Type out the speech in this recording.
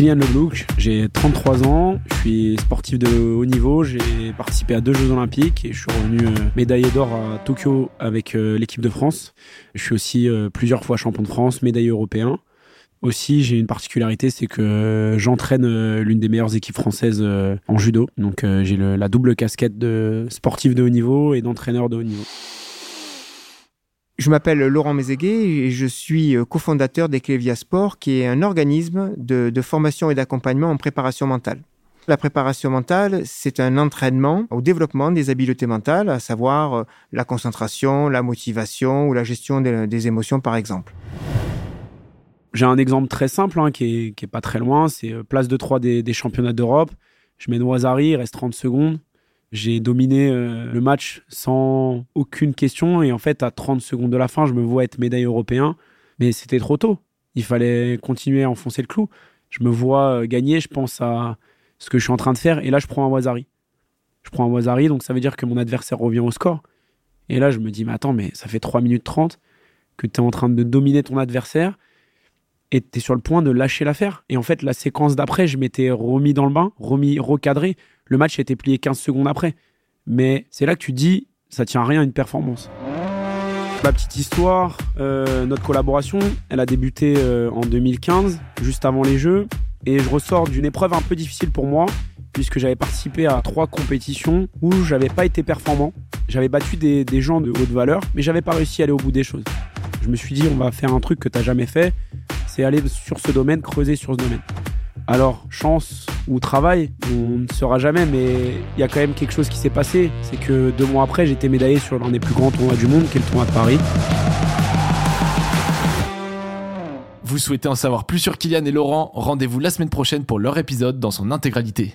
Leblouk, j'ai 33 ans, je suis sportif de haut niveau, j'ai participé à deux Jeux Olympiques et je suis revenu euh, médaillé d'or à Tokyo avec euh, l'équipe de France. Je suis aussi euh, plusieurs fois champion de France, médaillé européen. Aussi, j'ai une particularité, c'est que j'entraîne l'une des meilleures équipes françaises en judo. Donc, j'ai la double casquette de sportif de haut niveau et d'entraîneur de haut niveau. Je m'appelle Laurent Mézéguet et je suis euh, cofondateur d'Eclevia Sport, qui est un organisme de, formation et d'accompagnement en préparation mentale. La préparation mentale, c'est un entraînement au développement des habiletés mentales, à savoir euh, la concentration, la motivation ou la gestion des, émotions, par exemple. J'ai un exemple très simple hein, qui, est, pas très loin, c'est euh, place de 3 des, des championnats d'Europe. Je mets Noisari, il reste 30 secondes. J'ai dominé euh, le match sans aucune question et en fait à 30 secondes de la fin, je me vois être médaille européen, mais c'était trop tôt. Il fallait continuer à enfoncer le clou. Je me vois euh, gagner, je pense à ce que je suis en train de faire et là je prends un Wazari. Je prends un Wazari donc ça veut dire que mon adversaire revient au score. Et là je me dis mais attends mais ça fait 3 minutes 30 que tu es en train de dominer ton adversaire et tu es sur le point de lâcher l'affaire. Et en fait, la séquence d'après, je m'étais remis dans le bain, remis, recadré. Le match a été plié 15 secondes après. Mais c'est là que tu dis, ça tient à rien une performance. La petite histoire, euh, notre collaboration, elle a débuté euh, en 2015, juste avant les Jeux. Et je ressors d'une épreuve un peu difficile pour moi, puisque j'avais participé à trois compétitions où j'avais pas été performant. J'avais battu des, gens de haute valeur, mais j'avais pas réussi à aller au bout des choses. Je me suis dit, on va faire un truc que tu n'as jamais fait, c'est aller sur ce domaine, creuser sur ce domaine. Alors, chance ou travail, on ne saura jamais, mais il y a quand même quelque chose qui s'est passé. C'est que deux mois après, j'étais médaillé sur l'un des plus grands tournois du monde, qui est le tournoi de Paris. Vous souhaitez en savoir plus sur Kylian et Laurent? Rendez-vous la semaine prochaine pour leur épisode dans son intégralité.